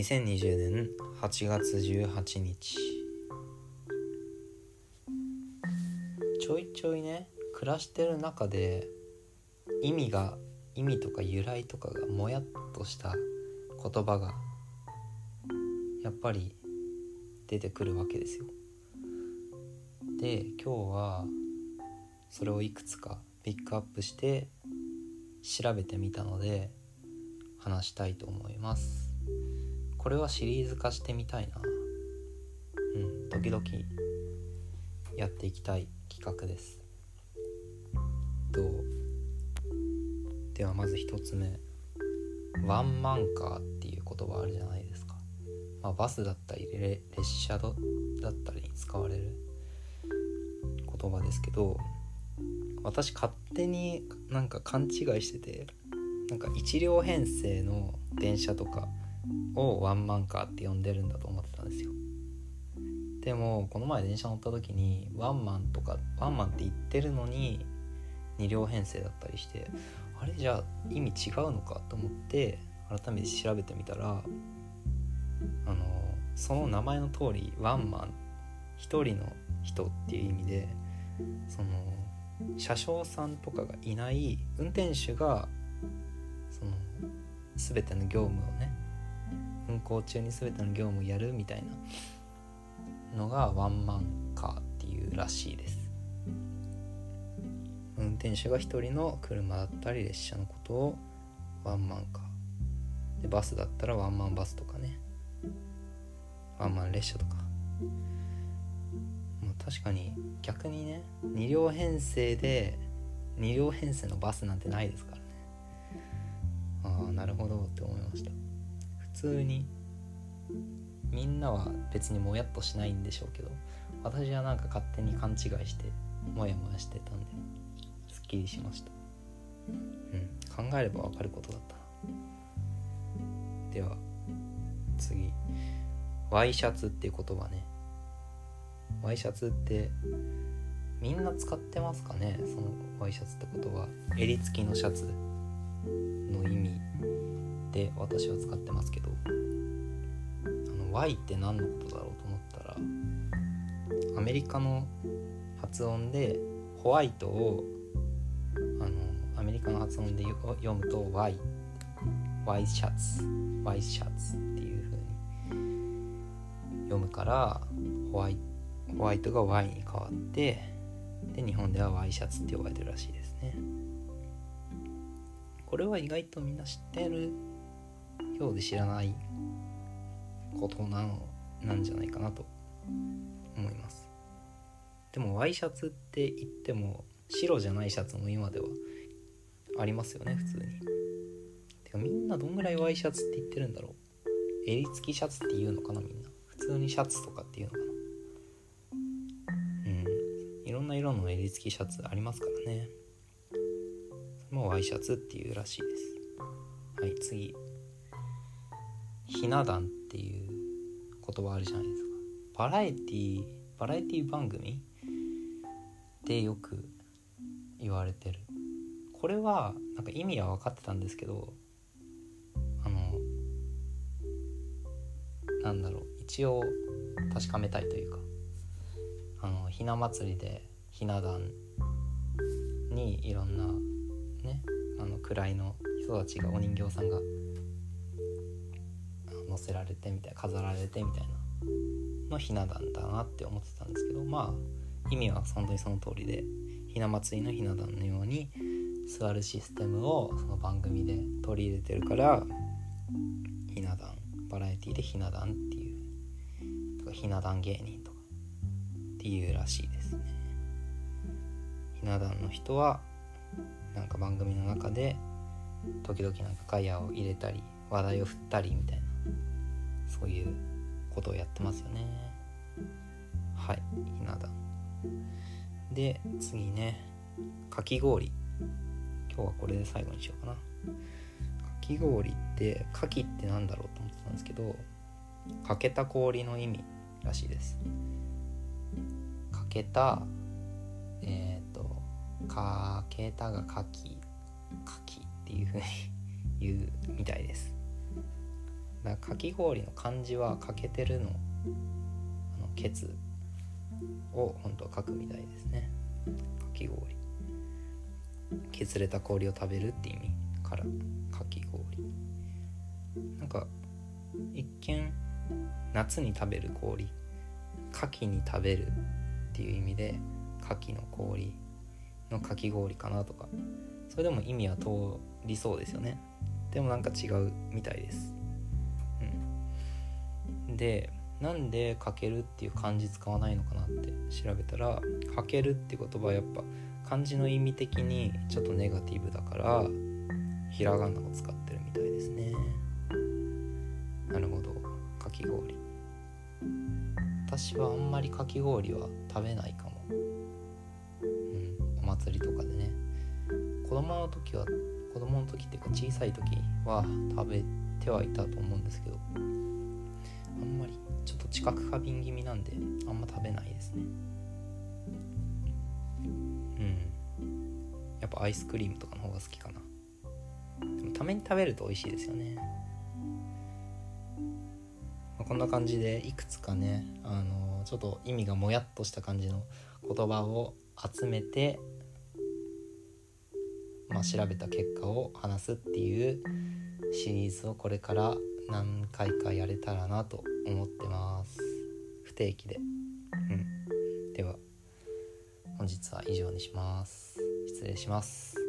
2020年8月18日ちょいちょいね暮らしてる中で意味が意味とか由来とかがもやっとした言葉がやっぱり出てくるわけですよ。で今日はそれをいくつかピックアップして調べてみたので話したいと思いますこれはシリーズ化してみたいな。うん時々やっていきたい企画です。どう？ではまず一つ目。ワンマンカーっていう言葉あるじゃないですか、まあ、バスだったり列車だったりに使われる言葉ですけど私勝手になんか勘違いしててなんか1両編成の電車とかをワンマンカーって呼んでるんだと思ってたんですよ。でもこの前電車乗った時にワンマンとかワンマンって言ってるのに2両編成だったりしてあれ？じゃあ意味違うのかと思って改めて調べてみたらあのその名前の通りワンマン1人の人っていう意味でその車掌さんとかがいない運転手がその全ての業務をね運行中に全ての業務をやるみたいなのがワンマンカーっていうらしいです。運転手が一人の車だったり列車のことをワンマンカー。でバスだったらワンマンバスとかね。ワンマン列車とか。確かに逆にね2両編成で2両編成のバスなんてないですからね。ああなるほどって思いました。通に。みんなは別にもやっとしないんでしょうけど私はなんか勝手に勘違いしてモヤモヤしてたんですっきりしました。うん考えればわかることだったな。では次。ワイシャツっていう言葉ね。ワイシャツってみんな使ってますかね？そのワイシャツってことは襟付きのシャツ。で私は使ってますけどあの Y って何のことだろうと思ったらアメリカの発音でホワイトをあのアメリカの発音で読むと Y ワイシャツワイシャツっていう風に読むからホワイトホワイトが Y に変わってで日本ではワイシャツって呼ばれてるらしいですね。これは意外とみんな知ってるようで知らないことなのなんじゃないかなと思います。でもワイシャツって言っても白じゃないシャツも今ではありますよね普通に。てかみんなどんぐらいワイシャツって言ってるんだろう。襟付きシャツって言うのかなみんな。普通にシャツとかっていうのかな。うん。いろんな色の襟付きシャツありますからね。それもワイシャツっていうらしいです。はい次。ひな壇っていう言葉あるじゃないですか。バラエティバラエティ番組でよく言われてる。これはなんか意味は分かってたんですけどあのなんだろう。一応確かめたいというかあのひな祭りでひな壇にいろんなねあの位の人たちがお人形さんが載せられてみたいな飾られてみたいなのひな壇だなって思ってたんですけどまあ意味は本当にその通りでひな祭りのひな壇のように座るシステムをその番組で取り入れてるからひな壇バラエティでひな壇っていうとかひな壇芸人とかっていうらしいですね。ひな壇の人はなんか番組の中で時々なんかガヤを入れたり話題を振ったりみたいなそういうことをやってますよね。はいひな壇。で次ねかき氷。今日はこれで最後にしようかな。かき氷ってかきってなんだろうと思ってたんですけどかけた氷の意味らしいです。かけたえっー、かけたがかきかきっていうふうに言うみたいです。だからかき氷の漢字は欠けてるのあのケツを本当は書くみたいですね。かき氷。削れた氷を食べるって意味からかき氷。なんか一見夏に食べる氷牡蠣に食べるっていう意味で牡蠣の氷のかき氷かなとか。それでも意味は通りそうですよね。でもなんか違うみたいです。でなんでかけるっていう漢字使わないのかなって調べたらかけるって言葉はやっぱ漢字の意味的にちょっとネガティブだからひらがなを使ってるみたいですね。なるほど。かき氷。私はあんまりかき氷は食べないかも。うんお祭りとかでね。子供の時は子供の時っていうか小さい時は食べてはいたと思うんですけど。ちょっと知覚過敏気味なんであんま食べないですね。うん。やっぱアイスクリームとかの方が好きかな。でもために食べると美味しいですよね、まあ、こんな感じでいくつかねあのちょっと意味がもやっとした感じの言葉を集めてまあ、調べた結果を話すっていうシリーズをこれから何回かやれたらなと思ってます。不定期で。うん。では本日は以上にします。失礼します。